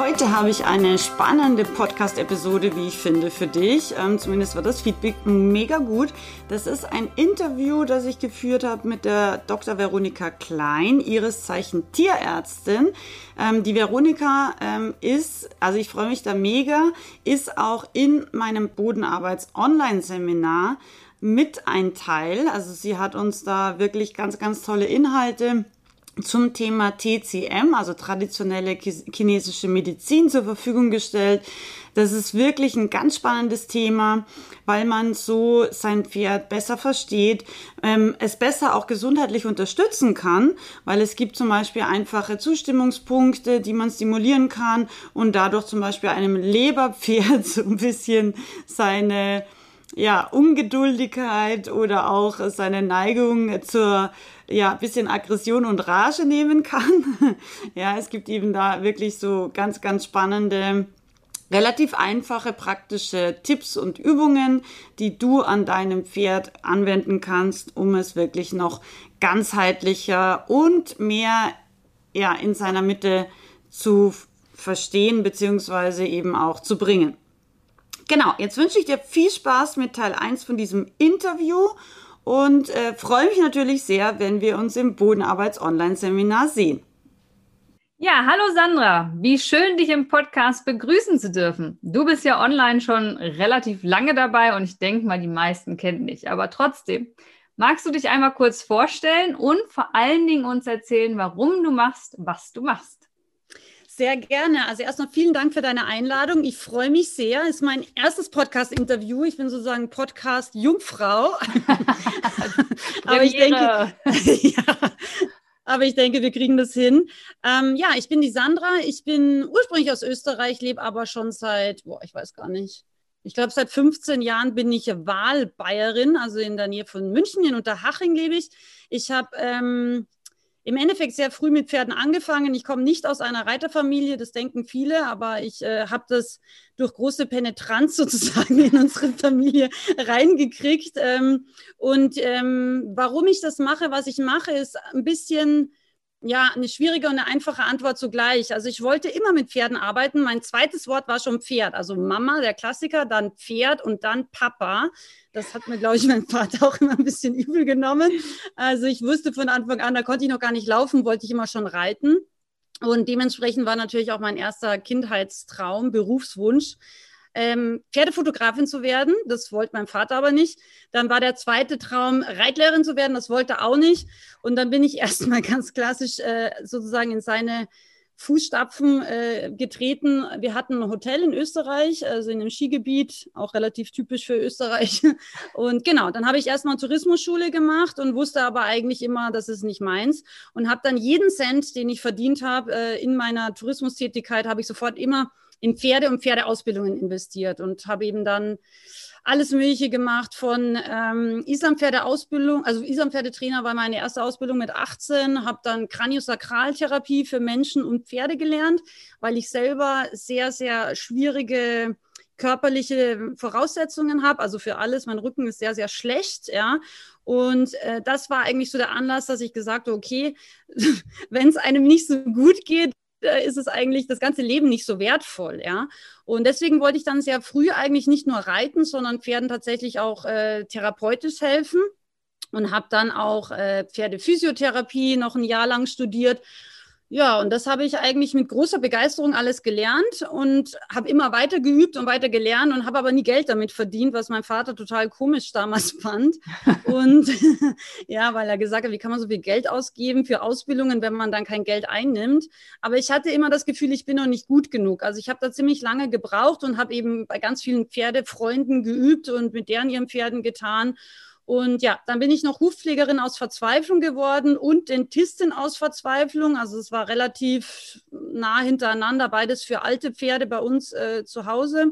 Heute habe ich eine spannende Podcast-Episode, wie ich finde, für dich. Ähm, zumindest war das Feedback mega gut. Das ist ein Interview, das ich geführt habe mit der Dr. Veronika Klein, ihres Zeichen Tierärztin. Ähm, die Veronika ähm, ist, also ich freue mich da mega, ist auch in meinem Bodenarbeits-Online-Seminar mit ein Teil. Also sie hat uns da wirklich ganz, ganz tolle Inhalte zum Thema TCM, also traditionelle chinesische Medizin, zur Verfügung gestellt. Das ist wirklich ein ganz spannendes Thema, weil man so sein Pferd besser versteht, ähm, es besser auch gesundheitlich unterstützen kann, weil es gibt zum Beispiel einfache Zustimmungspunkte, die man stimulieren kann und dadurch zum Beispiel einem Leberpferd so ein bisschen seine ja, Ungeduldigkeit oder auch seine Neigung zur ja, bisschen Aggression und Rage nehmen kann. ja, es gibt eben da wirklich so ganz, ganz spannende, relativ einfache, praktische Tipps und Übungen, die du an deinem Pferd anwenden kannst, um es wirklich noch ganzheitlicher und mehr, ja, in seiner Mitte zu verstehen, beziehungsweise eben auch zu bringen. Genau, jetzt wünsche ich dir viel Spaß mit Teil 1 von diesem Interview und äh, freue mich natürlich sehr, wenn wir uns im Bodenarbeits-Online-Seminar sehen. Ja, hallo Sandra, wie schön, dich im Podcast begrüßen zu dürfen. Du bist ja online schon relativ lange dabei und ich denke mal, die meisten kennen dich. Aber trotzdem, magst du dich einmal kurz vorstellen und vor allen Dingen uns erzählen, warum du machst, was du machst? Sehr gerne. Also erstmal vielen Dank für deine Einladung. Ich freue mich sehr. Es ist mein erstes Podcast-Interview. Ich bin sozusagen Podcast-Jungfrau. aber ich denke, ja, aber ich denke, wir kriegen das hin. Ähm, ja, ich bin die Sandra. Ich bin ursprünglich aus Österreich, lebe aber schon seit, boah, ich weiß gar nicht. Ich glaube, seit 15 Jahren bin ich Wahlbayerin, also in der Nähe von München, in Unterhaching lebe ich. Ich habe ähm, im Endeffekt sehr früh mit Pferden angefangen. Ich komme nicht aus einer Reiterfamilie, das denken viele, aber ich äh, habe das durch große Penetranz sozusagen in unsere Familie reingekriegt. Ähm, und ähm, warum ich das mache, was ich mache, ist ein bisschen ja, eine schwierige und eine einfache Antwort zugleich. Also ich wollte immer mit Pferden arbeiten. Mein zweites Wort war schon Pferd. Also Mama, der Klassiker, dann Pferd und dann Papa. Das hat mir, glaube ich, mein Vater auch immer ein bisschen übel genommen. Also ich wusste von Anfang an, da konnte ich noch gar nicht laufen, wollte ich immer schon reiten. Und dementsprechend war natürlich auch mein erster Kindheitstraum, Berufswunsch, ähm, Pferdefotografin zu werden. Das wollte mein Vater aber nicht. Dann war der zweite Traum, Reitlehrerin zu werden. Das wollte er auch nicht. Und dann bin ich erstmal ganz klassisch äh, sozusagen in seine Fußstapfen äh, getreten. Wir hatten ein Hotel in Österreich, also in einem Skigebiet, auch relativ typisch für Österreich. Und genau, dann habe ich erstmal Tourismusschule gemacht und wusste aber eigentlich immer, das ist nicht meins. Und habe dann jeden Cent, den ich verdient habe äh, in meiner Tourismustätigkeit, habe ich sofort immer in Pferde und Pferdeausbildungen investiert und habe eben dann alles Mögliche gemacht von ähm, Islampferdeausbildung, also Islampferdetrainer war meine erste Ausbildung mit 18, habe dann Kraniosakraltherapie für Menschen und Pferde gelernt, weil ich selber sehr, sehr schwierige körperliche Voraussetzungen habe, also für alles. Mein Rücken ist sehr, sehr schlecht, ja. Und äh, das war eigentlich so der Anlass, dass ich gesagt habe, okay, wenn es einem nicht so gut geht, ist es eigentlich das ganze Leben nicht so wertvoll, ja. Und deswegen wollte ich dann sehr früh eigentlich nicht nur reiten, sondern Pferden tatsächlich auch äh, therapeutisch helfen und habe dann auch äh, Pferdephysiotherapie noch ein Jahr lang studiert ja, und das habe ich eigentlich mit großer Begeisterung alles gelernt und habe immer weiter geübt und weiter gelernt und habe aber nie Geld damit verdient, was mein Vater total komisch damals fand. Und ja, weil er gesagt hat, wie kann man so viel Geld ausgeben für Ausbildungen, wenn man dann kein Geld einnimmt. Aber ich hatte immer das Gefühl, ich bin noch nicht gut genug. Also ich habe da ziemlich lange gebraucht und habe eben bei ganz vielen Pferdefreunden geübt und mit deren ihren Pferden getan. Und ja, dann bin ich noch Hufpflegerin aus Verzweiflung geworden und Dentistin aus Verzweiflung. Also es war relativ nah hintereinander, beides für alte Pferde bei uns äh, zu Hause.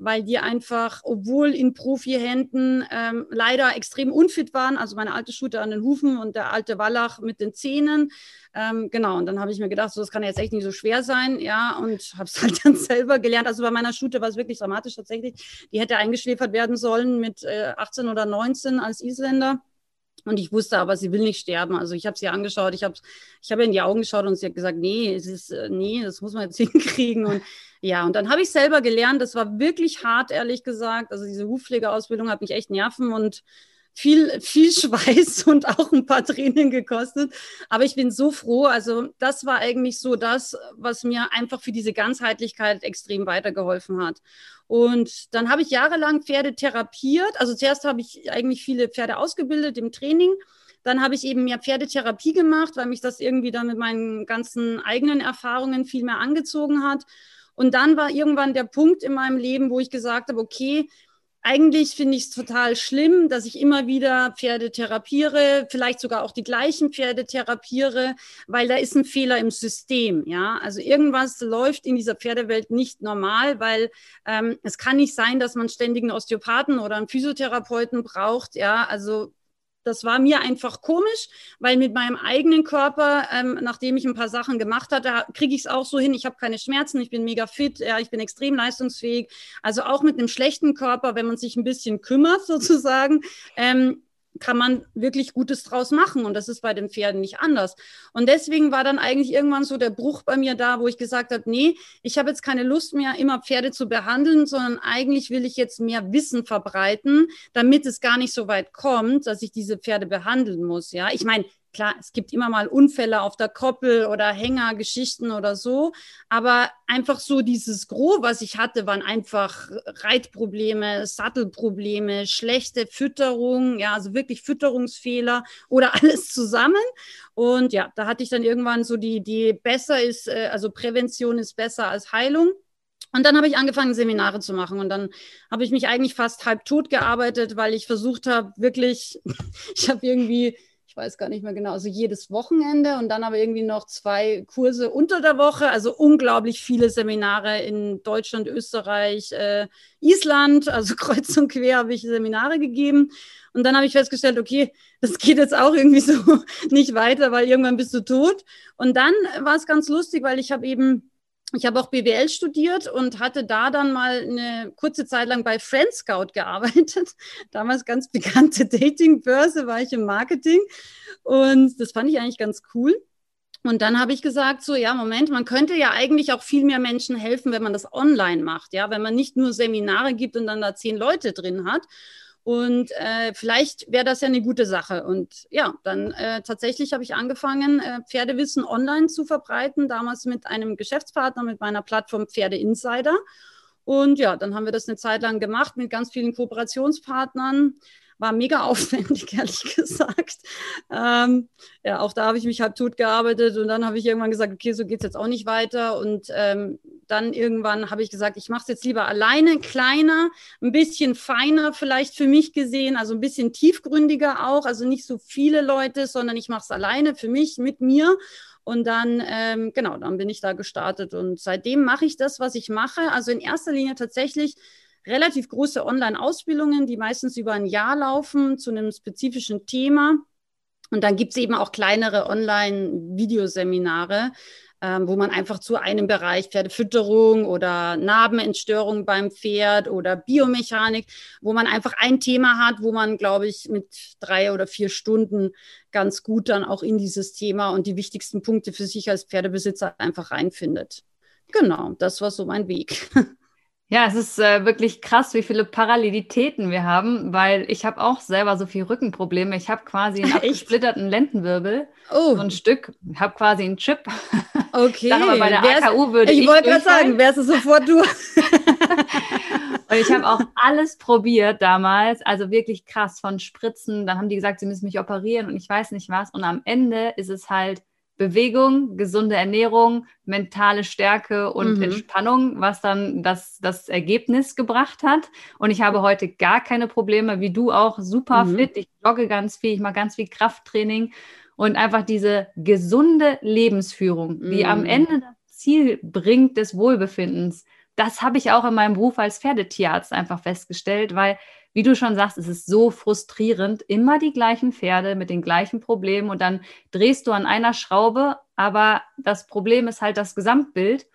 Weil die einfach, obwohl in Profi-Händen ähm, leider extrem unfit waren, also meine alte Shooter an den Hufen und der alte Wallach mit den Zähnen. Ähm, genau, und dann habe ich mir gedacht, so, das kann jetzt echt nicht so schwer sein, ja, und habe es halt dann selber gelernt. Also bei meiner Shooter war es wirklich dramatisch tatsächlich. Die hätte eingeschläfert werden sollen mit äh, 18 oder 19 als Isländer. Und ich wusste aber, sie will nicht sterben. Also ich habe sie angeschaut, ich habe ich hab in die Augen geschaut und sie hat gesagt, nee, es ist, äh, nee, das muss man jetzt hinkriegen. Und ja, und dann habe ich selber gelernt, das war wirklich hart, ehrlich gesagt. Also diese Hufpflegeausbildung hat mich echt Nerven und viel, viel Schweiß und auch ein paar Tränen gekostet. Aber ich bin so froh. Also das war eigentlich so das, was mir einfach für diese Ganzheitlichkeit extrem weitergeholfen hat. Und dann habe ich jahrelang Pferde therapiert. Also zuerst habe ich eigentlich viele Pferde ausgebildet im Training. Dann habe ich eben mehr Pferdetherapie gemacht, weil mich das irgendwie dann mit meinen ganzen eigenen Erfahrungen viel mehr angezogen hat. Und dann war irgendwann der Punkt in meinem Leben, wo ich gesagt habe, okay, eigentlich finde ich es total schlimm, dass ich immer wieder Pferde therapiere, vielleicht sogar auch die gleichen Pferde therapiere, weil da ist ein Fehler im System. Ja, also irgendwas läuft in dieser Pferdewelt nicht normal, weil ähm, es kann nicht sein, dass man ständig einen Osteopathen oder einen Physiotherapeuten braucht. Ja, also das war mir einfach komisch, weil mit meinem eigenen Körper, ähm, nachdem ich ein paar Sachen gemacht hatte, kriege ich es auch so hin. Ich habe keine Schmerzen, ich bin mega fit, ja, ich bin extrem leistungsfähig. Also auch mit einem schlechten Körper, wenn man sich ein bisschen kümmert sozusagen, ähm, kann man wirklich Gutes draus machen. Und das ist bei den Pferden nicht anders. Und deswegen war dann eigentlich irgendwann so der Bruch bei mir da, wo ich gesagt habe, nee, ich habe jetzt keine Lust mehr, immer Pferde zu behandeln, sondern eigentlich will ich jetzt mehr Wissen verbreiten, damit es gar nicht so weit kommt, dass ich diese Pferde behandeln muss. Ja, ich meine, Klar, es gibt immer mal Unfälle auf der Koppel oder Hängergeschichten oder so, aber einfach so dieses Gros, was ich hatte, waren einfach Reitprobleme, Sattelprobleme, schlechte Fütterung, ja, also wirklich Fütterungsfehler oder alles zusammen. Und ja, da hatte ich dann irgendwann so die Idee, besser ist, äh, also Prävention ist besser als Heilung. Und dann habe ich angefangen, Seminare zu machen. Und dann habe ich mich eigentlich fast halb tot gearbeitet, weil ich versucht habe, wirklich, ich habe irgendwie weiß gar nicht mehr genau, also jedes Wochenende und dann aber irgendwie noch zwei Kurse unter der Woche, also unglaublich viele Seminare in Deutschland, Österreich, äh, Island, also kreuz und quer habe ich Seminare gegeben. Und dann habe ich festgestellt, okay, das geht jetzt auch irgendwie so nicht weiter, weil irgendwann bist du tot. Und dann war es ganz lustig, weil ich habe eben ich habe auch BWL studiert und hatte da dann mal eine kurze Zeit lang bei Friend Scout gearbeitet. Damals ganz bekannte Datingbörse, war ich im Marketing. Und das fand ich eigentlich ganz cool. Und dann habe ich gesagt, so, ja, Moment, man könnte ja eigentlich auch viel mehr Menschen helfen, wenn man das online macht, ja, wenn man nicht nur Seminare gibt und dann da zehn Leute drin hat. Und äh, vielleicht wäre das ja eine gute Sache. Und ja, dann äh, tatsächlich habe ich angefangen, äh, Pferdewissen online zu verbreiten, damals mit einem Geschäftspartner, mit meiner Plattform Pferde Insider. Und ja, dann haben wir das eine Zeit lang gemacht mit ganz vielen Kooperationspartnern war mega aufwendig, ehrlich gesagt. Ähm, ja, auch da habe ich mich halb tot gearbeitet und dann habe ich irgendwann gesagt, okay, so geht es jetzt auch nicht weiter. Und ähm, dann irgendwann habe ich gesagt, ich mache es jetzt lieber alleine, kleiner, ein bisschen feiner vielleicht für mich gesehen, also ein bisschen tiefgründiger auch, also nicht so viele Leute, sondern ich mache es alleine für mich, mit mir. Und dann, ähm, genau, dann bin ich da gestartet. Und seitdem mache ich das, was ich mache. Also in erster Linie tatsächlich relativ große Online-Ausbildungen, die meistens über ein Jahr laufen zu einem spezifischen Thema. Und dann gibt es eben auch kleinere Online-Videoseminare, ähm, wo man einfach zu einem Bereich Pferdefütterung oder Narbenentstörung beim Pferd oder Biomechanik, wo man einfach ein Thema hat, wo man, glaube ich, mit drei oder vier Stunden ganz gut dann auch in dieses Thema und die wichtigsten Punkte für sich als Pferdebesitzer einfach reinfindet. Genau, das war so mein Weg. Ja, es ist äh, wirklich krass, wie viele Parallelitäten wir haben, weil ich habe auch selber so viele Rückenprobleme. Ich habe quasi einen abgesplitterten Lendenwirbel, oh. so ein Stück, habe quasi einen Chip. Okay. Sag mal, bei der wär's, AKU würde ich Ich wollte gerade sagen, wärst du sofort du. Und ich habe auch alles probiert damals, also wirklich krass von Spritzen. Dann haben die gesagt, sie müssen mich operieren und ich weiß nicht was. Und am Ende ist es halt Bewegung, gesunde Ernährung, mentale Stärke und mhm. Entspannung, was dann das, das Ergebnis gebracht hat. Und ich habe heute gar keine Probleme, wie du auch, super mhm. fit. Ich jogge ganz viel, ich mache ganz viel Krafttraining und einfach diese gesunde Lebensführung, die am mhm. Ende das Ziel bringt des Wohlbefindens. das habe ich auch in meinem Beruf als Pferdetierarzt einfach festgestellt, weil, wie du schon sagst, es ist so frustrierend, immer die gleichen Pferde mit den gleichen Problemen und dann drehst du an einer Schraube, aber das Problem ist halt das Gesamtbild.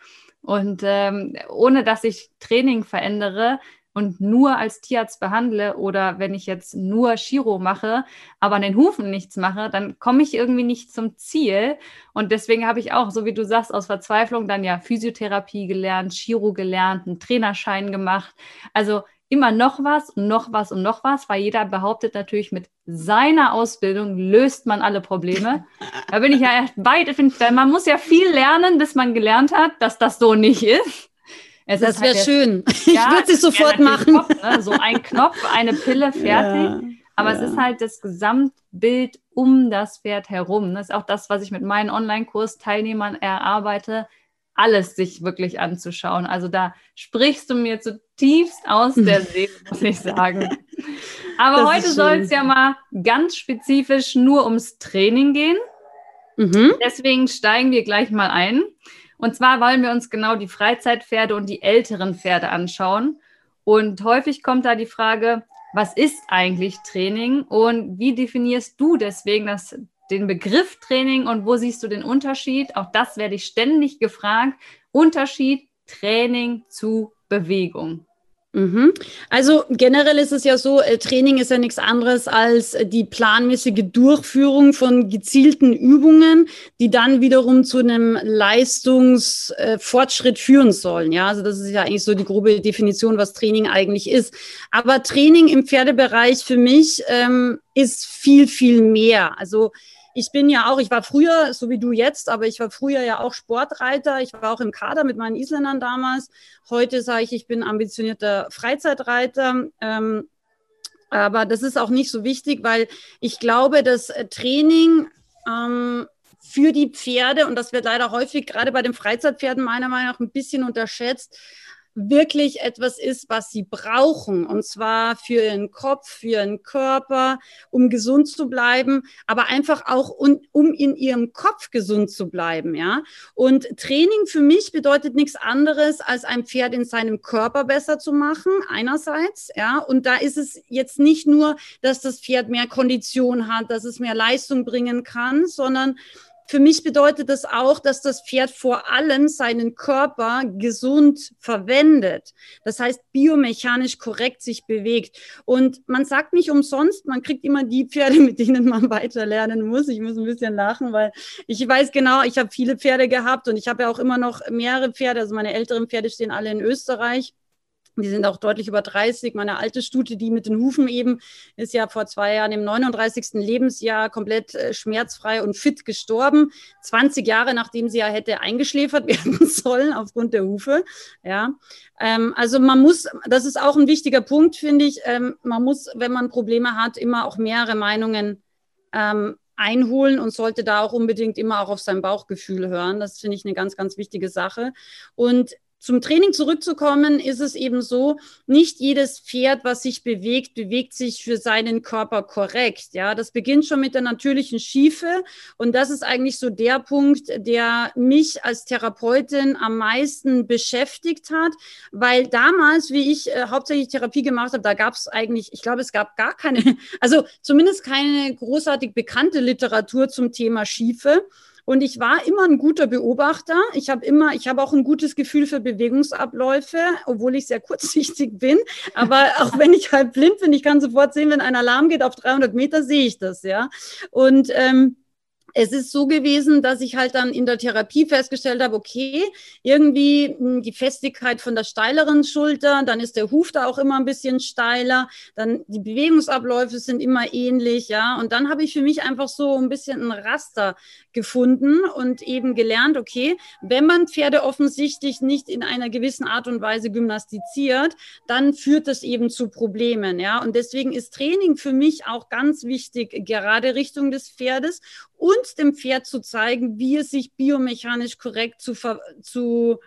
Und ähm, ohne dass ich Training verändere, und nur als Tierarzt behandle oder wenn ich jetzt nur Chiro mache, aber an den Hufen nichts mache, dann komme ich irgendwie nicht zum Ziel. Und deswegen habe ich auch, so wie du sagst, aus Verzweiflung dann ja Physiotherapie gelernt, Chiro gelernt, einen Trainerschein gemacht. Also immer noch was und noch was und noch was, weil jeder behauptet natürlich, mit seiner Ausbildung löst man alle Probleme. Da bin ich ja erst weit, man muss ja viel lernen, bis man gelernt hat, dass das so nicht ist. Es das wäre halt schön. Ja, ich würde es sofort machen. Kopf, ne? So ein Knopf, eine Pille, fertig. Ja, Aber ja. es ist halt das Gesamtbild um das Pferd herum. Das ist auch das, was ich mit meinen Online-Kurs-Teilnehmern erarbeite, alles sich wirklich anzuschauen. Also da sprichst du mir zutiefst aus der Seele, muss ich sagen. Aber das heute soll es ja mal ganz spezifisch nur ums Training gehen. Mhm. Deswegen steigen wir gleich mal ein. Und zwar wollen wir uns genau die Freizeitpferde und die älteren Pferde anschauen. Und häufig kommt da die Frage, was ist eigentlich Training und wie definierst du deswegen das, den Begriff Training und wo siehst du den Unterschied? Auch das werde ich ständig gefragt. Unterschied Training zu Bewegung. Mhm. Also generell ist es ja so, äh, Training ist ja nichts anderes als äh, die planmäßige Durchführung von gezielten Übungen, die dann wiederum zu einem Leistungsfortschritt führen sollen. Ja, also das ist ja eigentlich so die grobe Definition, was Training eigentlich ist. Aber Training im Pferdebereich für mich ähm, ist viel, viel mehr. Also ich bin ja auch, ich war früher, so wie du jetzt, aber ich war früher ja auch Sportreiter. Ich war auch im Kader mit meinen Isländern damals. Heute sage ich, ich bin ambitionierter Freizeitreiter. Ähm, aber das ist auch nicht so wichtig, weil ich glaube, dass äh, Training ähm, für die Pferde, und das wird leider häufig gerade bei den Freizeitpferden meiner Meinung nach ein bisschen unterschätzt, wirklich etwas ist, was sie brauchen. Und zwar für ihren Kopf, für ihren Körper, um gesund zu bleiben, aber einfach auch um, um in ihrem Kopf gesund zu bleiben. Ja. Und Training für mich bedeutet nichts anderes, als ein Pferd in seinem Körper besser zu machen, einerseits. Ja. Und da ist es jetzt nicht nur, dass das Pferd mehr Kondition hat, dass es mehr Leistung bringen kann, sondern für mich bedeutet das auch, dass das Pferd vor allem seinen Körper gesund verwendet. Das heißt, biomechanisch korrekt sich bewegt. Und man sagt nicht umsonst, man kriegt immer die Pferde, mit denen man weiter lernen muss. Ich muss ein bisschen lachen, weil ich weiß genau, ich habe viele Pferde gehabt und ich habe ja auch immer noch mehrere Pferde. Also meine älteren Pferde stehen alle in Österreich. Die sind auch deutlich über 30. Meine alte Stute, die mit den Hufen eben, ist ja vor zwei Jahren im 39. Lebensjahr komplett äh, schmerzfrei und fit gestorben. 20 Jahre nachdem sie ja hätte eingeschläfert werden sollen aufgrund der Hufe. Ja, ähm, also man muss, das ist auch ein wichtiger Punkt, finde ich. Ähm, man muss, wenn man Probleme hat, immer auch mehrere Meinungen ähm, einholen und sollte da auch unbedingt immer auch auf sein Bauchgefühl hören. Das finde ich eine ganz, ganz wichtige Sache. Und zum Training zurückzukommen, ist es eben so, nicht jedes Pferd, was sich bewegt, bewegt sich für seinen Körper korrekt. Ja, das beginnt schon mit der natürlichen Schiefe. Und das ist eigentlich so der Punkt, der mich als Therapeutin am meisten beschäftigt hat, weil damals, wie ich äh, hauptsächlich Therapie gemacht habe, da gab es eigentlich, ich glaube, es gab gar keine, also zumindest keine großartig bekannte Literatur zum Thema Schiefe. Und ich war immer ein guter Beobachter. Ich habe immer, ich habe auch ein gutes Gefühl für Bewegungsabläufe, obwohl ich sehr kurzsichtig bin. Aber auch wenn ich halt blind bin, ich kann sofort sehen, wenn ein Alarm geht auf 300 Meter, sehe ich das, ja. Und ähm, es ist so gewesen, dass ich halt dann in der Therapie festgestellt habe, okay, irgendwie hm, die Festigkeit von der steileren Schulter, dann ist der Huf da auch immer ein bisschen steiler, dann die Bewegungsabläufe sind immer ähnlich, ja. Und dann habe ich für mich einfach so ein bisschen ein Raster gefunden und eben gelernt, okay, wenn man Pferde offensichtlich nicht in einer gewissen Art und Weise gymnastiziert, dann führt das eben zu Problemen, ja. Und deswegen ist Training für mich auch ganz wichtig, gerade Richtung des Pferdes und dem Pferd zu zeigen, wie es sich biomechanisch korrekt zu, zu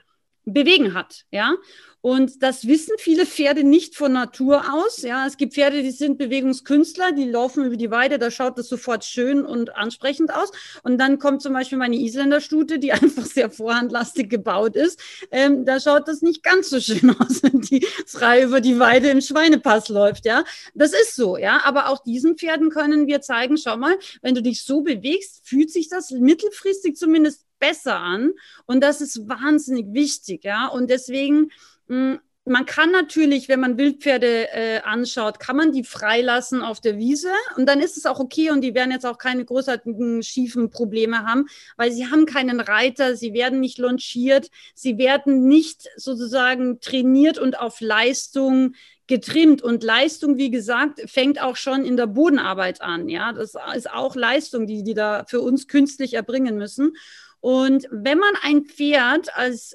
bewegen hat, ja. Und das wissen viele Pferde nicht von Natur aus. Ja, es gibt Pferde, die sind Bewegungskünstler, die laufen über die Weide, da schaut das sofort schön und ansprechend aus. Und dann kommt zum Beispiel meine Isländerstute, die einfach sehr vorhandlastig gebaut ist. Ähm, da schaut das nicht ganz so schön aus, wenn die frei über die Weide im Schweinepass läuft. Ja, das ist so. Ja, aber auch diesen Pferden können wir zeigen, schau mal, wenn du dich so bewegst, fühlt sich das mittelfristig zumindest besser an. Und das ist wahnsinnig wichtig. Ja, und deswegen hm, man kann natürlich, wenn man Wildpferde äh, anschaut, kann man die freilassen auf der Wiese und dann ist es auch okay und die werden jetzt auch keine großartigen schiefen Probleme haben, weil sie haben keinen Reiter, sie werden nicht longiert, sie werden nicht sozusagen trainiert und auf Leistung getrimmt und Leistung, wie gesagt, fängt auch schon in der Bodenarbeit an. Ja, das ist auch Leistung, die die da für uns künstlich erbringen müssen. Und wenn man ein Pferd als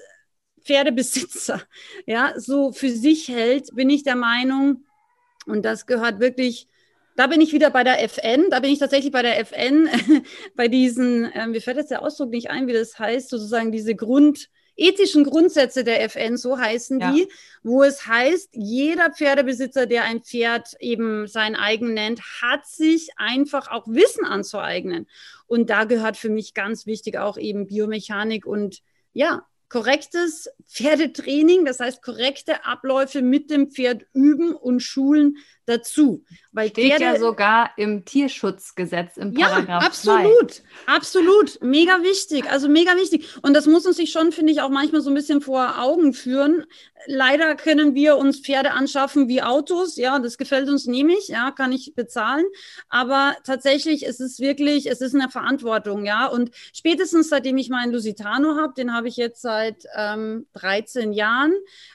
Pferdebesitzer ja, so für sich hält, bin ich der Meinung, und das gehört wirklich, da bin ich wieder bei der FN, da bin ich tatsächlich bei der FN, bei diesen, äh, mir fällt jetzt der Ausdruck nicht ein, wie das heißt, sozusagen diese Grund, ethischen Grundsätze der FN, so heißen ja. die, wo es heißt, jeder Pferdebesitzer, der ein Pferd eben sein eigen nennt, hat sich einfach auch Wissen anzueignen. Und da gehört für mich ganz wichtig auch eben Biomechanik und ja, korrektes Pferdetraining, das heißt korrekte Abläufe mit dem Pferd üben und schulen dazu. Weil Steht Pferde, ja sogar im Tierschutzgesetz im Paragraph Ja, absolut, 2. absolut, mega wichtig, also mega wichtig. Und das muss uns sich schon, finde ich, auch manchmal so ein bisschen vor Augen führen. Leider können wir uns Pferde anschaffen wie Autos, ja, das gefällt uns nämlich, ja, kann ich bezahlen. Aber tatsächlich ist es wirklich, es ist eine Verantwortung, ja. Und spätestens seitdem ich meinen Lusitano habe, den habe ich jetzt seit ähm, 13 Jahren.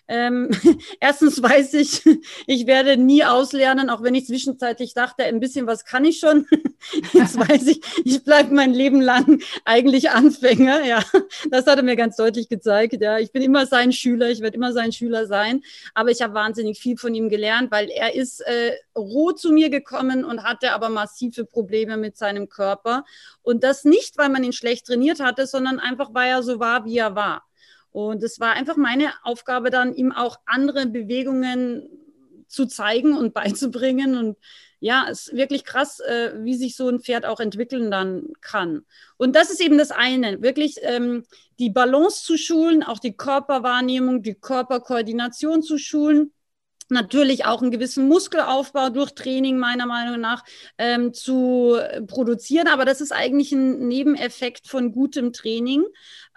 Ähm, erstens weiß ich, ich werde nie auslernen, auch wenn ich zwischenzeitlich dachte, ein bisschen was kann ich schon. Jetzt weiß ich, ich bleibe mein Leben lang eigentlich Anfänger. Ja, das hat er mir ganz deutlich gezeigt. Ja, ich bin immer sein Schüler, ich werde immer sein Schüler sein. Aber ich habe wahnsinnig viel von ihm gelernt, weil er ist äh, roh zu mir gekommen und hatte aber massive Probleme mit seinem Körper. Und das nicht, weil man ihn schlecht trainiert hatte, sondern einfach, weil er so war, wie er war. Und es war einfach meine Aufgabe dann, ihm auch andere Bewegungen zu zeigen und beizubringen. Und ja, es ist wirklich krass, äh, wie sich so ein Pferd auch entwickeln dann kann. Und das ist eben das eine, wirklich ähm, die Balance zu schulen, auch die Körperwahrnehmung, die Körperkoordination zu schulen natürlich auch einen gewissen Muskelaufbau durch Training meiner Meinung nach ähm, zu produzieren. Aber das ist eigentlich ein Nebeneffekt von gutem Training.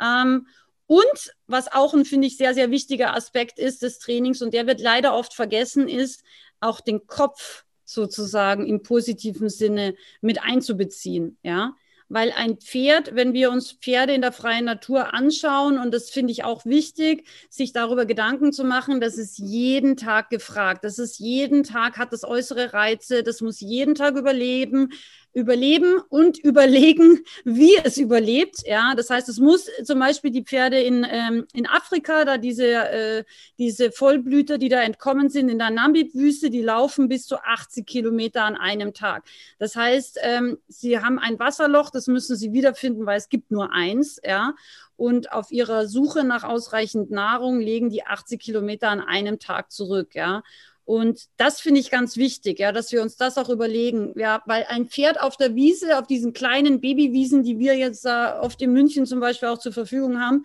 Ähm, und was auch ein, finde ich, sehr, sehr wichtiger Aspekt ist des Trainings, und der wird leider oft vergessen, ist auch den Kopf sozusagen im positiven Sinne mit einzubeziehen. Ja, weil ein Pferd, wenn wir uns Pferde in der freien Natur anschauen, und das finde ich auch wichtig, sich darüber Gedanken zu machen, das ist jeden Tag gefragt. Das ist jeden Tag, hat das äußere Reize, das muss jeden Tag überleben überleben und überlegen, wie es überlebt. Ja, das heißt, es muss zum Beispiel die Pferde in, ähm, in Afrika, da diese, äh, diese Vollblüter, die da entkommen sind in der Namib-Wüste, die laufen bis zu 80 Kilometer an einem Tag. Das heißt, ähm, sie haben ein Wasserloch, das müssen sie wiederfinden, weil es gibt nur eins. Ja, und auf ihrer Suche nach ausreichend Nahrung legen die 80 Kilometer an einem Tag zurück. Ja, und das finde ich ganz wichtig, ja, dass wir uns das auch überlegen. Ja, weil ein Pferd auf der Wiese, auf diesen kleinen Babywiesen, die wir jetzt äh, oft in München zum Beispiel auch zur Verfügung haben,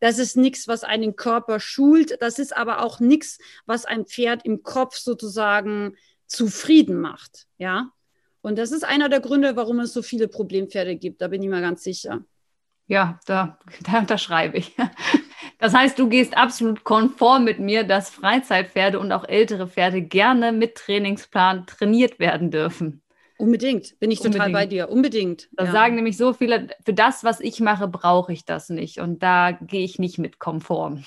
das ist nichts, was einen Körper schult. Das ist aber auch nichts, was ein Pferd im Kopf sozusagen zufrieden macht. Ja. Und das ist einer der Gründe, warum es so viele Problempferde gibt. Da bin ich mir ganz sicher. Ja, da, da unterschreibe ich. Das heißt, du gehst absolut konform mit mir, dass Freizeitpferde und auch ältere Pferde gerne mit Trainingsplan trainiert werden dürfen. Unbedingt, bin ich Unbedingt. total bei dir. Unbedingt. Da ja. sagen nämlich so viele, für das, was ich mache, brauche ich das nicht. Und da gehe ich nicht mit konform.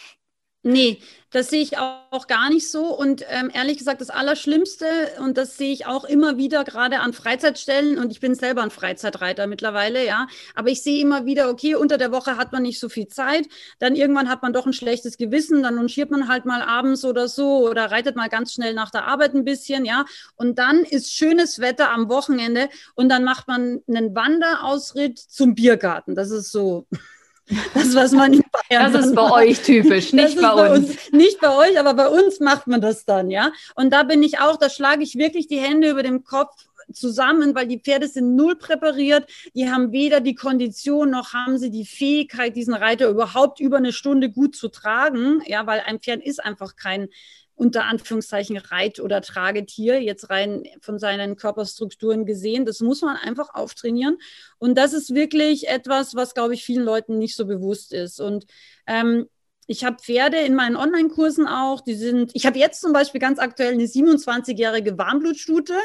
Nee, das sehe ich auch gar nicht so. Und ähm, ehrlich gesagt, das Allerschlimmste, und das sehe ich auch immer wieder gerade an Freizeitstellen, und ich bin selber ein Freizeitreiter mittlerweile, ja, aber ich sehe immer wieder, okay, unter der Woche hat man nicht so viel Zeit, dann irgendwann hat man doch ein schlechtes Gewissen, dann lunchiert man halt mal abends oder so oder reitet mal ganz schnell nach der Arbeit ein bisschen, ja, und dann ist schönes Wetter am Wochenende und dann macht man einen Wanderausritt zum Biergarten. Das ist so Das, was man in Bayern Das ist bei macht. euch typisch, nicht bei, bei uns. uns. Nicht bei euch, aber bei uns macht man das dann, ja. Und da bin ich auch, da schlage ich wirklich die Hände über dem Kopf zusammen, weil die Pferde sind null präpariert. Die haben weder die Kondition noch haben sie die Fähigkeit, diesen Reiter überhaupt über eine Stunde gut zu tragen. Ja, weil ein Pferd ist einfach kein unter Anführungszeichen Reit- oder Tragetier, jetzt rein von seinen Körperstrukturen gesehen. Das muss man einfach auftrainieren. Und das ist wirklich etwas, was, glaube ich, vielen Leuten nicht so bewusst ist. Und ähm, ich habe Pferde in meinen Online-Kursen auch. Die sind, ich habe jetzt zum Beispiel ganz aktuell eine 27-jährige Warmblutstute.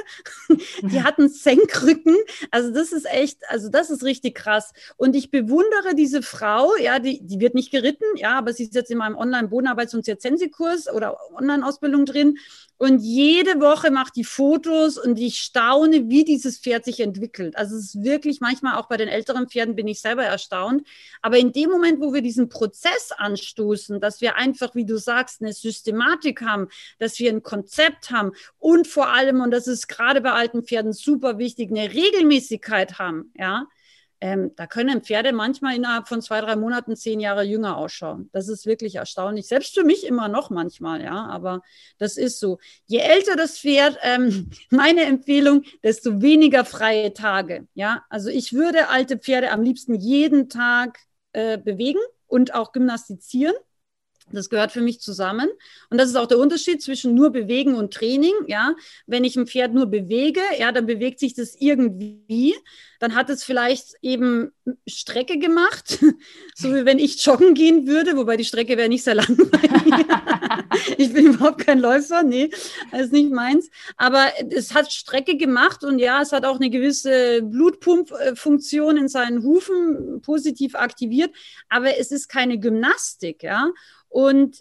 die hat einen Senkrücken. Also das ist echt, also das ist richtig krass. Und ich bewundere diese Frau, ja, die, die wird nicht geritten, ja, aber sie ist jetzt in meinem Online-Bodenarbeits- und Zirzensikurs oder Online-Ausbildung drin. Und jede Woche macht die Fotos und ich staune, wie dieses Pferd sich entwickelt. Also es ist wirklich manchmal auch bei den älteren Pferden bin ich selber erstaunt. Aber in dem Moment, wo wir diesen Prozess anstoßen, dass wir einfach, wie du sagst, eine Systematik haben, dass wir ein Konzept haben und vor allem, und das ist gerade bei alten Pferden super wichtig, eine Regelmäßigkeit haben, ja, ähm, da können Pferde manchmal innerhalb von zwei, drei Monaten zehn Jahre jünger ausschauen. Das ist wirklich erstaunlich. Selbst für mich immer noch manchmal, ja, aber das ist so. Je älter das Pferd, ähm, meine Empfehlung, desto weniger freie Tage, ja. Also ich würde alte Pferde am liebsten jeden Tag äh, bewegen und auch gymnastizieren. Das gehört für mich zusammen. Und das ist auch der Unterschied zwischen nur bewegen und Training. Ja, wenn ich ein Pferd nur bewege, ja, dann bewegt sich das irgendwie. Dann hat es vielleicht eben Strecke gemacht, so wie wenn ich joggen gehen würde, wobei die Strecke wäre nicht sehr langweilig. ich bin überhaupt kein Läufer, nee, das ist nicht meins. Aber es hat Strecke gemacht und ja, es hat auch eine gewisse Blutpumpfunktion in seinen Hufen positiv aktiviert. Aber es ist keine Gymnastik, ja. Und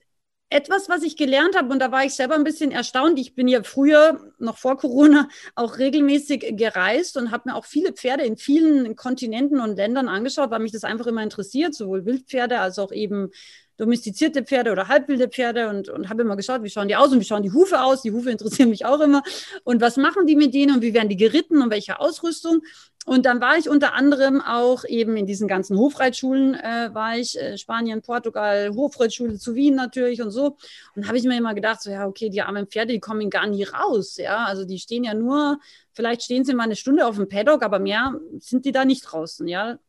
etwas, was ich gelernt habe, und da war ich selber ein bisschen erstaunt. Ich bin ja früher, noch vor Corona, auch regelmäßig gereist und habe mir auch viele Pferde in vielen Kontinenten und Ländern angeschaut, weil mich das einfach immer interessiert, sowohl Wildpferde als auch eben domestizierte Pferde oder halbwilde Pferde und, und habe immer geschaut, wie schauen die aus und wie schauen die Hufe aus. Die Hufe interessieren mich auch immer. Und was machen die mit denen und wie werden die geritten und welche Ausrüstung? Und dann war ich unter anderem auch eben in diesen ganzen Hofreitschulen, äh, war ich, äh, Spanien, Portugal, Hofreitschule zu Wien natürlich und so. Und habe ich mir immer gedacht, so ja, okay, die armen Pferde, die kommen gar nie raus. Ja, also die stehen ja nur, vielleicht stehen sie mal eine Stunde auf dem Paddock, aber mehr sind die da nicht draußen. Ja,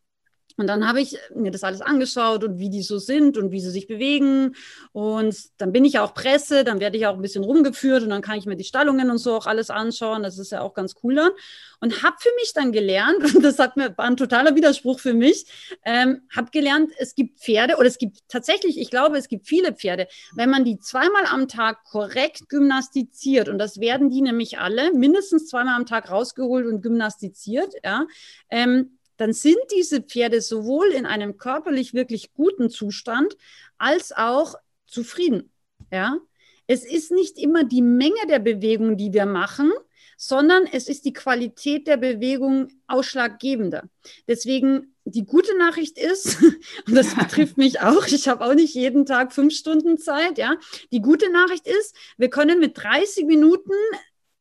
und dann habe ich mir das alles angeschaut und wie die so sind und wie sie sich bewegen. Und dann bin ich ja auch Presse, dann werde ich auch ein bisschen rumgeführt und dann kann ich mir die Stallungen und so auch alles anschauen. Das ist ja auch ganz cool dann. Und habe für mich dann gelernt, und das hat mir, war ein totaler Widerspruch für mich, ähm, habe gelernt, es gibt Pferde oder es gibt tatsächlich, ich glaube, es gibt viele Pferde, wenn man die zweimal am Tag korrekt gymnastiziert, und das werden die nämlich alle mindestens zweimal am Tag rausgeholt und gymnastiziert, ja, ähm, dann sind diese Pferde sowohl in einem körperlich wirklich guten Zustand als auch zufrieden. Ja? Es ist nicht immer die Menge der Bewegung, die wir machen, sondern es ist die Qualität der Bewegung ausschlaggebender. Deswegen die gute Nachricht ist, und das betrifft mich auch, ich habe auch nicht jeden Tag fünf Stunden Zeit, ja. Die gute Nachricht ist, wir können mit 30 Minuten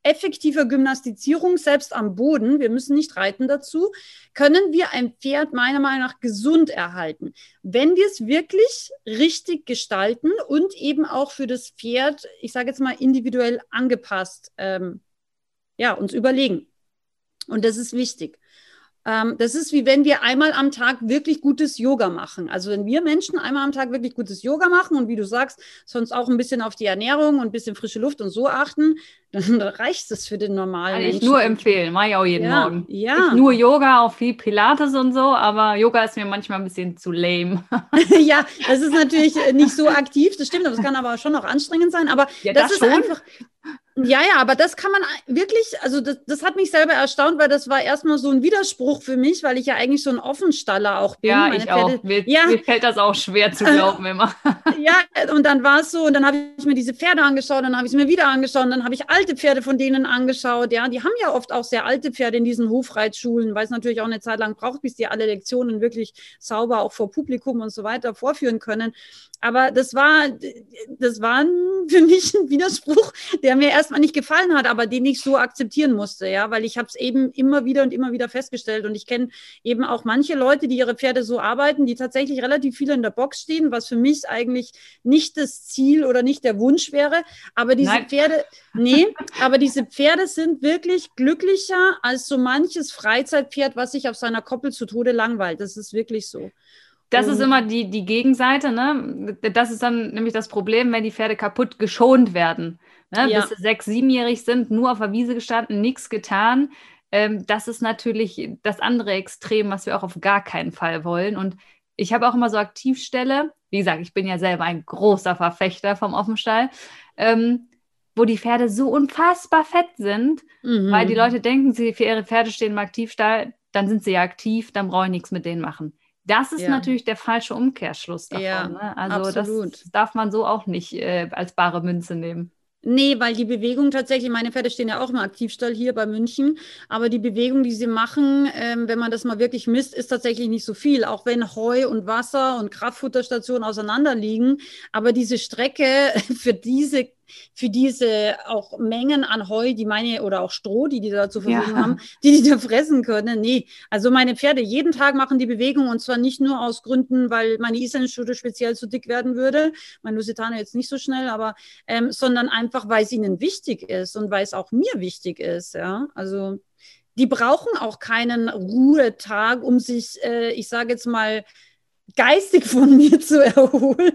effektiver Gymnastizierung, selbst am Boden, wir müssen nicht reiten dazu, können wir ein Pferd meiner Meinung nach gesund erhalten. Wenn wir es wirklich richtig gestalten und eben auch für das Pferd, ich sage jetzt mal individuell angepasst, ähm, ja, uns überlegen. Und das ist wichtig. Ähm, das ist wie wenn wir einmal am Tag wirklich gutes Yoga machen. Also wenn wir Menschen einmal am Tag wirklich gutes Yoga machen und wie du sagst, sonst auch ein bisschen auf die Ernährung und ein bisschen frische Luft und so achten, dann reicht es für den normalen Kann ich Menschen. nur empfehlen, mache ich auch jeden ja, Morgen. Ja. Ich nur Yoga, auch viel Pilates und so, aber Yoga ist mir manchmal ein bisschen zu lame. ja, das ist natürlich nicht so aktiv, das stimmt, das kann aber schon auch anstrengend sein, aber ja, das, das, ist schon. einfach, ja, ja, aber das kann man wirklich, also das, das hat mich selber erstaunt, weil das war erstmal so ein Widerspruch für mich, weil ich ja eigentlich so ein Offenstaller auch bin. Ja, Meine ich Pferde, auch. Mir, ja. mir fällt das auch schwer zu glauben immer. ja, und dann war es so, und dann habe ich mir diese Pferde angeschaut, dann habe ich es mir wieder angeschaut, und dann habe ich alte Pferde von denen angeschaut. Ja, die haben ja oft auch sehr alte Pferde in diesen Hofreitschulen, weil es natürlich auch eine Zeit lang braucht, bis die alle Lektionen wirklich sauber auch vor Publikum und so weiter vorführen können. Aber das war, das war für mich ein Widerspruch, der mir erst erstmal nicht gefallen hat, aber den ich so akzeptieren musste, ja, weil ich habe es eben immer wieder und immer wieder festgestellt und ich kenne eben auch manche Leute, die ihre Pferde so arbeiten, die tatsächlich relativ viele in der Box stehen, was für mich eigentlich nicht das Ziel oder nicht der Wunsch wäre, aber diese Nein. Pferde, nee, aber diese Pferde sind wirklich glücklicher als so manches Freizeitpferd, was sich auf seiner Koppel zu Tode langweilt. Das ist wirklich so. Das ist immer die, die Gegenseite, ne? Das ist dann nämlich das Problem, wenn die Pferde kaputt geschont werden. Ne? Ja. Bis sie sechs, siebenjährig sind, nur auf der Wiese gestanden, nichts getan. Ähm, das ist natürlich das andere Extrem, was wir auch auf gar keinen Fall wollen. Und ich habe auch immer so Aktivstelle, wie gesagt, ich bin ja selber ein großer Verfechter vom Offenstall, ähm, wo die Pferde so unfassbar fett sind, mhm. weil die Leute denken, sie für ihre Pferde stehen im Aktivstall, dann sind sie ja aktiv, dann brauche ich nichts mit denen machen. Das ist ja. natürlich der falsche Umkehrschluss davon. Ja, ne? Also absolut. das darf man so auch nicht äh, als bare Münze nehmen. Nee, weil die Bewegung tatsächlich, meine Pferde stehen ja auch im Aktivstall hier bei München, aber die Bewegung, die sie machen, ähm, wenn man das mal wirklich misst, ist tatsächlich nicht so viel, auch wenn Heu und Wasser und Kraftfutterstationen auseinander liegen. Aber diese Strecke für diese für diese auch Mengen an Heu, die meine, oder auch Stroh, die die da zur Verfügung ja. haben, die die da fressen können. Nee, also meine Pferde jeden Tag machen die Bewegung und zwar nicht nur aus Gründen, weil meine Islandstute speziell zu dick werden würde, mein Lusitano jetzt nicht so schnell, aber, ähm, sondern einfach, weil es ihnen wichtig ist und weil es auch mir wichtig ist, ja, also die brauchen auch keinen Ruhetag, um sich, äh, ich sage jetzt mal, geistig von mir zu erholen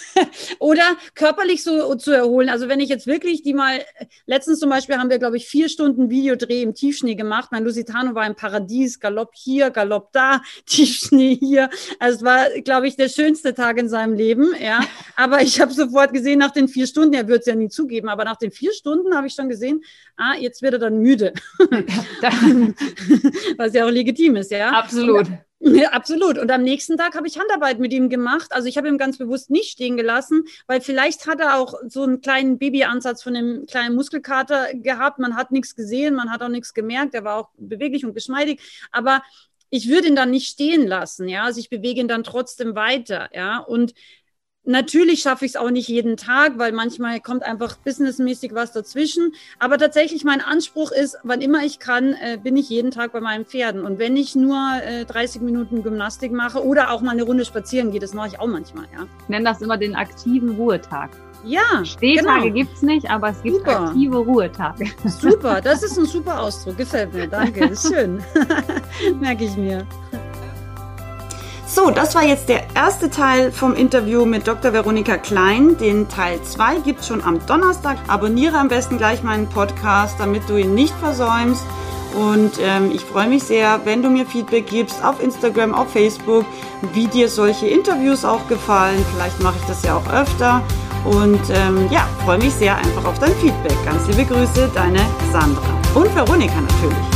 oder körperlich so zu erholen. Also wenn ich jetzt wirklich die mal, letztens zum Beispiel haben wir, glaube ich, vier Stunden Videodreh im Tiefschnee gemacht. Mein Lusitano war im Paradies, Galopp hier, Galopp da, Tiefschnee hier. Also es war, glaube ich, der schönste Tag in seinem Leben. Ja, aber ich habe sofort gesehen, nach den vier Stunden, er wird es ja nie zugeben, aber nach den vier Stunden habe ich schon gesehen, ah, jetzt wird er dann müde. Was ja auch legitim ist, ja. Absolut. Ja, absolut. Und am nächsten Tag habe ich Handarbeit mit ihm gemacht. Also ich habe ihn ganz bewusst nicht stehen gelassen, weil vielleicht hat er auch so einen kleinen Babyansatz von einem kleinen Muskelkater gehabt. Man hat nichts gesehen, man hat auch nichts gemerkt. Er war auch beweglich und geschmeidig. Aber ich würde ihn dann nicht stehen lassen. Ja, also ich bewege ihn dann trotzdem weiter. Ja, und Natürlich schaffe ich es auch nicht jeden Tag, weil manchmal kommt einfach businessmäßig was dazwischen. Aber tatsächlich mein Anspruch ist, wann immer ich kann, äh, bin ich jeden Tag bei meinen Pferden. Und wenn ich nur äh, 30 Minuten Gymnastik mache oder auch mal eine Runde spazieren gehe, das mache ich auch manchmal, ja. Ich nenne das immer den aktiven Ruhetag. Ja. Stehtage genau. gibt es nicht, aber es gibt super. aktive Ruhetage. Super, das ist ein super Ausdruck. Gefällt mir. Danke, ist schön. Merke ich mir. So, das war jetzt der erste Teil vom Interview mit Dr. Veronika Klein. Den Teil 2 gibt es schon am Donnerstag. Abonniere am besten gleich meinen Podcast, damit du ihn nicht versäumst. Und ähm, ich freue mich sehr, wenn du mir Feedback gibst auf Instagram, auf Facebook, wie dir solche Interviews auch gefallen. Vielleicht mache ich das ja auch öfter. Und ähm, ja, freue mich sehr einfach auf dein Feedback. Ganz liebe Grüße, deine Sandra. Und Veronika natürlich.